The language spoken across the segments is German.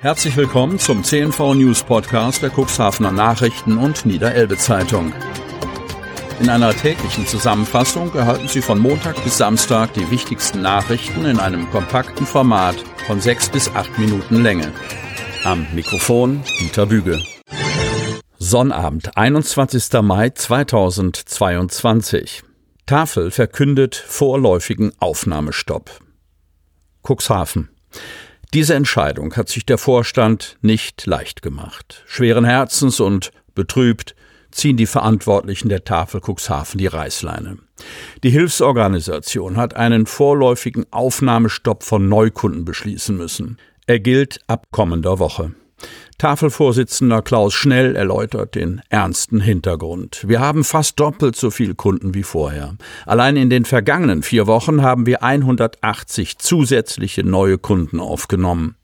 Herzlich willkommen zum CNV News Podcast der Cuxhavener Nachrichten und Niederelbe Zeitung. In einer täglichen Zusammenfassung erhalten Sie von Montag bis Samstag die wichtigsten Nachrichten in einem kompakten Format von sechs bis acht Minuten Länge. Am Mikrofon Dieter Büge. Sonnabend, 21. Mai 2022. Tafel verkündet vorläufigen Aufnahmestopp. Cuxhaven. Diese Entscheidung hat sich der Vorstand nicht leicht gemacht. Schweren Herzens und betrübt ziehen die Verantwortlichen der Tafel Cuxhaven die Reißleine. Die Hilfsorganisation hat einen vorläufigen Aufnahmestopp von Neukunden beschließen müssen. Er gilt ab kommender Woche. Tafelvorsitzender Klaus Schnell erläutert den ernsten Hintergrund. Wir haben fast doppelt so viele Kunden wie vorher. Allein in den vergangenen vier Wochen haben wir 180 zusätzliche neue Kunden aufgenommen.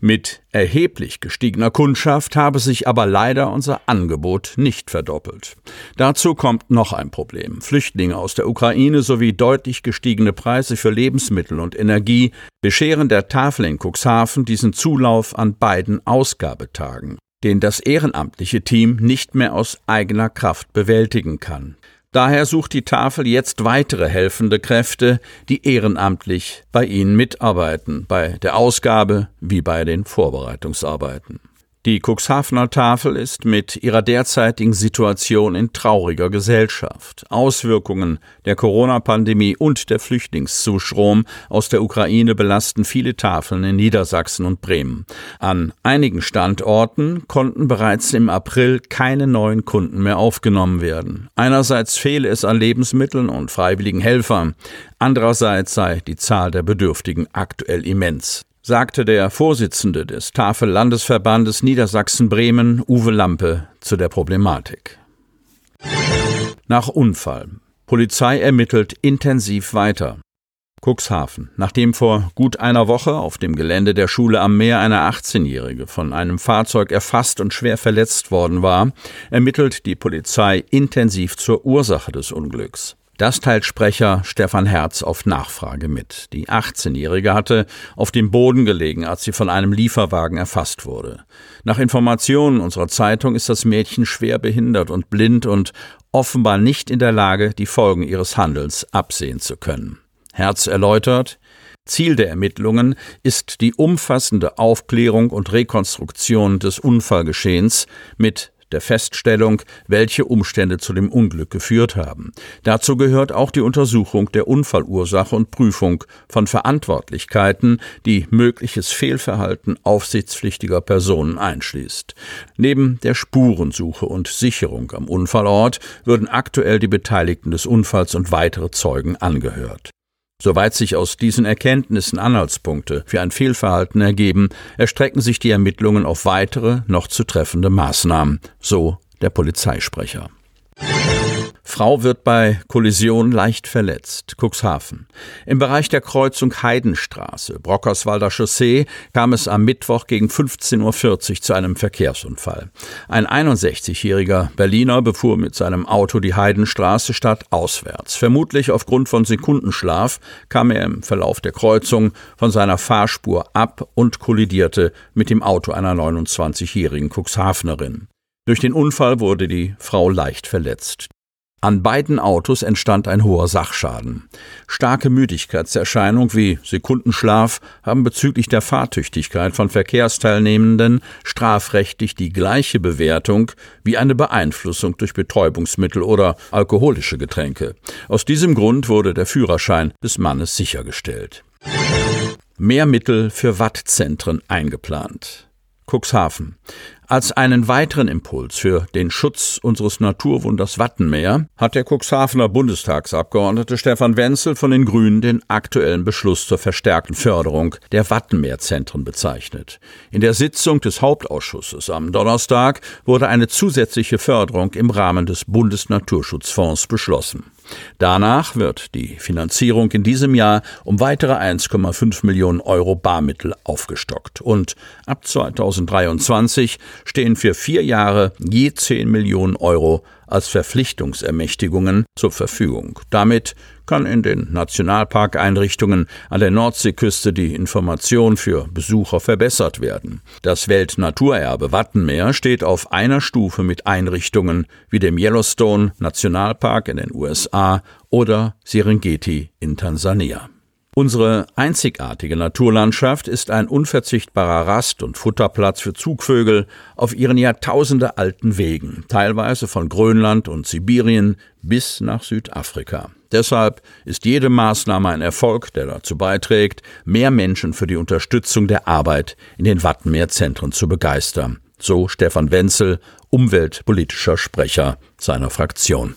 Mit erheblich gestiegener Kundschaft habe sich aber leider unser Angebot nicht verdoppelt. Dazu kommt noch ein Problem. Flüchtlinge aus der Ukraine sowie deutlich gestiegene Preise für Lebensmittel und Energie bescheren der Tafel in Cuxhaven diesen Zulauf an beiden Ausgabetagen, den das ehrenamtliche Team nicht mehr aus eigener Kraft bewältigen kann. Daher sucht die Tafel jetzt weitere helfende Kräfte, die ehrenamtlich bei ihnen mitarbeiten, bei der Ausgabe wie bei den Vorbereitungsarbeiten. Die Cuxhavener Tafel ist mit ihrer derzeitigen Situation in trauriger Gesellschaft. Auswirkungen der Corona-Pandemie und der Flüchtlingszustrom aus der Ukraine belasten viele Tafeln in Niedersachsen und Bremen. An einigen Standorten konnten bereits im April keine neuen Kunden mehr aufgenommen werden. Einerseits fehle es an Lebensmitteln und freiwilligen Helfern, andererseits sei die Zahl der Bedürftigen aktuell immens sagte der Vorsitzende des Tafel-Landesverbandes Niedersachsen-Bremen, Uwe Lampe, zu der Problematik. Nach Unfall. Polizei ermittelt intensiv weiter. Cuxhaven. Nachdem vor gut einer Woche auf dem Gelände der Schule am Meer eine 18-Jährige von einem Fahrzeug erfasst und schwer verletzt worden war, ermittelt die Polizei intensiv zur Ursache des Unglücks. Das teilt Sprecher Stefan Herz auf Nachfrage mit. Die 18-Jährige hatte auf dem Boden gelegen, als sie von einem Lieferwagen erfasst wurde. Nach Informationen unserer Zeitung ist das Mädchen schwer behindert und blind und offenbar nicht in der Lage, die Folgen ihres Handelns absehen zu können. Herz erläutert, Ziel der Ermittlungen ist die umfassende Aufklärung und Rekonstruktion des Unfallgeschehens mit der Feststellung, welche Umstände zu dem Unglück geführt haben. Dazu gehört auch die Untersuchung der Unfallursache und Prüfung von Verantwortlichkeiten, die mögliches Fehlverhalten aufsichtspflichtiger Personen einschließt. Neben der Spurensuche und Sicherung am Unfallort würden aktuell die Beteiligten des Unfalls und weitere Zeugen angehört. Soweit sich aus diesen Erkenntnissen Anhaltspunkte für ein Fehlverhalten ergeben, erstrecken sich die Ermittlungen auf weitere, noch zu treffende Maßnahmen, so der Polizeisprecher. Frau wird bei Kollision leicht verletzt. Cuxhaven. Im Bereich der Kreuzung Heidenstraße, Brockerswalder Chaussee, kam es am Mittwoch gegen 15.40 Uhr zu einem Verkehrsunfall. Ein 61-jähriger Berliner befuhr mit seinem Auto die Heidenstraße stadtauswärts. Vermutlich aufgrund von Sekundenschlaf kam er im Verlauf der Kreuzung von seiner Fahrspur ab und kollidierte mit dem Auto einer 29-jährigen Cuxhavenerin. Durch den Unfall wurde die Frau leicht verletzt. An beiden Autos entstand ein hoher Sachschaden. Starke Müdigkeitserscheinung wie Sekundenschlaf haben bezüglich der Fahrtüchtigkeit von Verkehrsteilnehmenden strafrechtlich die gleiche Bewertung wie eine Beeinflussung durch Betäubungsmittel oder alkoholische Getränke. Aus diesem Grund wurde der Führerschein des Mannes sichergestellt. Mehr Mittel für Wattzentren eingeplant. Cuxhaven. Als einen weiteren Impuls für den Schutz unseres Naturwunders Wattenmeer hat der Cuxhavener Bundestagsabgeordnete Stefan Wenzel von den Grünen den aktuellen Beschluss zur verstärkten Förderung der Wattenmeerzentren bezeichnet. In der Sitzung des Hauptausschusses am Donnerstag wurde eine zusätzliche Förderung im Rahmen des Bundesnaturschutzfonds beschlossen. Danach wird die Finanzierung in diesem Jahr um weitere 1,5 Millionen Euro Barmittel aufgestockt und ab 2023 stehen für vier Jahre je 10 Millionen Euro als Verpflichtungsermächtigungen zur Verfügung. Damit kann in den Nationalparkeinrichtungen an der Nordseeküste die Information für Besucher verbessert werden. Das Weltnaturerbe Wattenmeer steht auf einer Stufe mit Einrichtungen wie dem Yellowstone Nationalpark in den USA oder Serengeti in Tansania. Unsere einzigartige Naturlandschaft ist ein unverzichtbarer Rast- und Futterplatz für Zugvögel auf ihren Jahrtausende alten Wegen, teilweise von Grönland und Sibirien bis nach Südafrika. Deshalb ist jede Maßnahme ein Erfolg, der dazu beiträgt, mehr Menschen für die Unterstützung der Arbeit in den Wattenmeerzentren zu begeistern. So Stefan Wenzel, umweltpolitischer Sprecher seiner Fraktion.